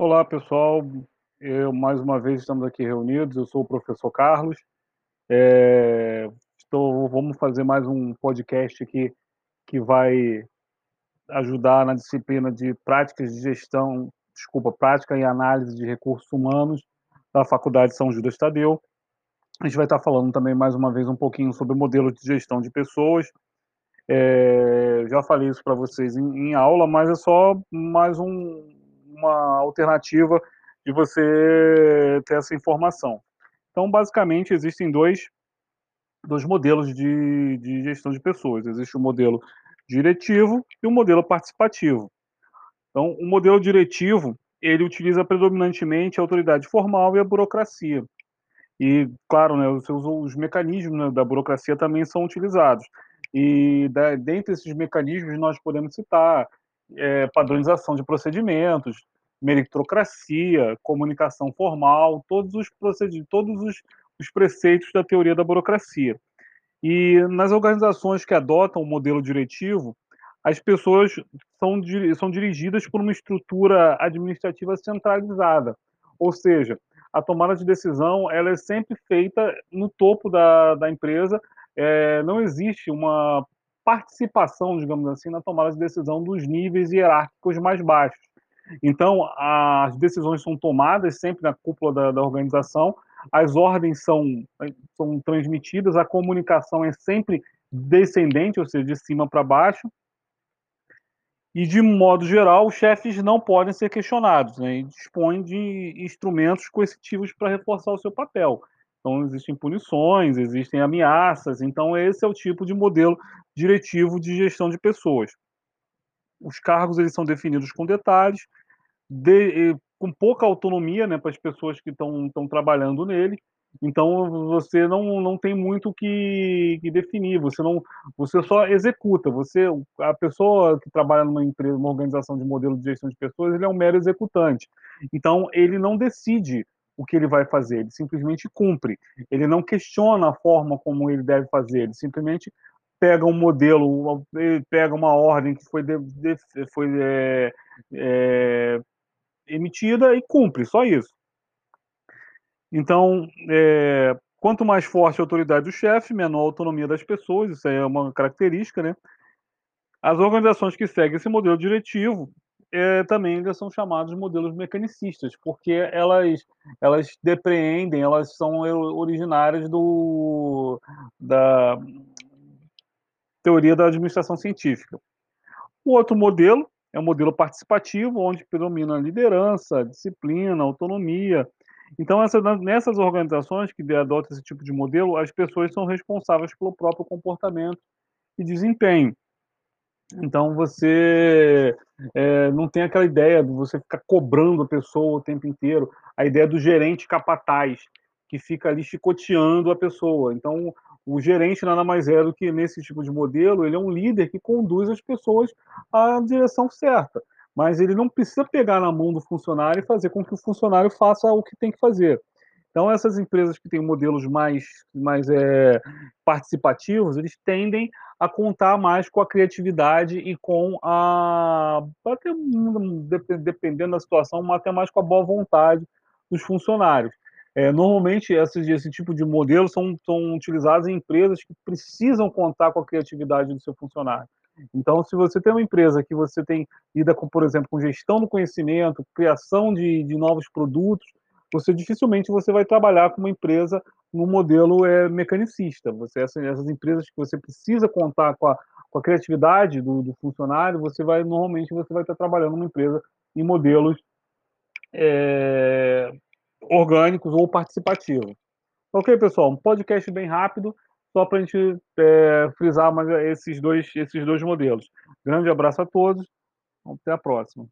Olá, pessoal. Eu, mais uma vez estamos aqui reunidos. Eu sou o professor Carlos. É, estou, vamos fazer mais um podcast aqui que vai ajudar na disciplina de práticas de gestão, desculpa, prática e análise de recursos humanos da Faculdade São Judas Tadeu. A gente vai estar falando também mais uma vez um pouquinho sobre modelo de gestão de pessoas. É, já falei isso para vocês em, em aula, mas é só mais um, uma alternativa de você ter essa informação. Então, basicamente, existem dois, dois modelos de, de gestão de pessoas. Existe o modelo diretivo e o modelo participativo. Então, o modelo diretivo, ele utiliza predominantemente a autoridade formal e a burocracia. E, claro, né, os, os mecanismos né, da burocracia também são utilizados. E da, dentre esses mecanismos nós podemos citar é, padronização de procedimentos, meritocracia, comunicação formal, todos os procedimentos, todos os, os preceitos da teoria da burocracia. E nas organizações que adotam o modelo diretivo, as pessoas são, são dirigidas por uma estrutura administrativa centralizada, ou seja, a tomada de decisão ela é sempre feita no topo da, da empresa, é, não existe uma participação, digamos assim, na tomada de decisão dos níveis hierárquicos mais baixos. Então, as decisões são tomadas sempre na cúpula da, da organização, as ordens são, são transmitidas, a comunicação é sempre descendente, ou seja, de cima para baixo. E, de modo geral, os chefes não podem ser questionados, né? E dispõem de instrumentos coercitivos para reforçar o seu papel. Então, existem punições, existem ameaças. Então, esse é o tipo de modelo diretivo de gestão de pessoas. Os cargos eles são definidos com detalhes, de, com pouca autonomia né, para as pessoas que estão trabalhando nele. Então você não, não tem muito que, que definir, você não você só executa. Você a pessoa que trabalha numa empresa, uma organização de modelo de gestão de pessoas, ele é um mero executante. Então ele não decide o que ele vai fazer, ele simplesmente cumpre. Ele não questiona a forma como ele deve fazer, ele simplesmente pega um modelo, pega uma ordem que foi, de, de, foi é, é, emitida e cumpre, só isso. Então, é, quanto mais forte a autoridade do chefe, menor a autonomia das pessoas, isso é uma característica, né? As organizações que seguem esse modelo diretivo é, também ainda são chamados de modelos mecanicistas, porque elas, elas depreendem, elas são originárias do, da teoria da administração científica. O outro modelo é um modelo participativo, onde predomina a liderança, a disciplina, a autonomia. Então, essa, nessas organizações que adotam esse tipo de modelo, as pessoas são responsáveis pelo próprio comportamento e desempenho. Então, você é, não tem aquela ideia de você ficar cobrando a pessoa o tempo inteiro, a ideia do gerente capataz, que fica ali chicoteando a pessoa. Então, o gerente nada mais é do que nesse tipo de modelo, ele é um líder que conduz as pessoas à direção certa. Mas ele não precisa pegar na mão do funcionário e fazer com que o funcionário faça o que tem que fazer. Então, essas empresas que têm modelos mais, mais é, participativos, eles tendem a contar mais com a criatividade e com a. Até, dependendo da situação, até mais com a boa vontade dos funcionários. É, normalmente, esse, esse tipo de modelo são, são utilizados em empresas que precisam contar com a criatividade do seu funcionário. Então, se você tem uma empresa que você tem lida com, por exemplo, com gestão do conhecimento, criação de, de novos produtos, você dificilmente você vai trabalhar com uma empresa no modelo é, mecanicista. Você essas, essas, empresas que você precisa contar com a, com a criatividade do, do, funcionário, você vai normalmente você vai estar trabalhando numa empresa em modelos é, orgânicos ou participativos. Ok, pessoal, um podcast bem rápido, só para a gente é, frisar mais esses dois, esses dois modelos. Grande abraço a todos, até a próxima.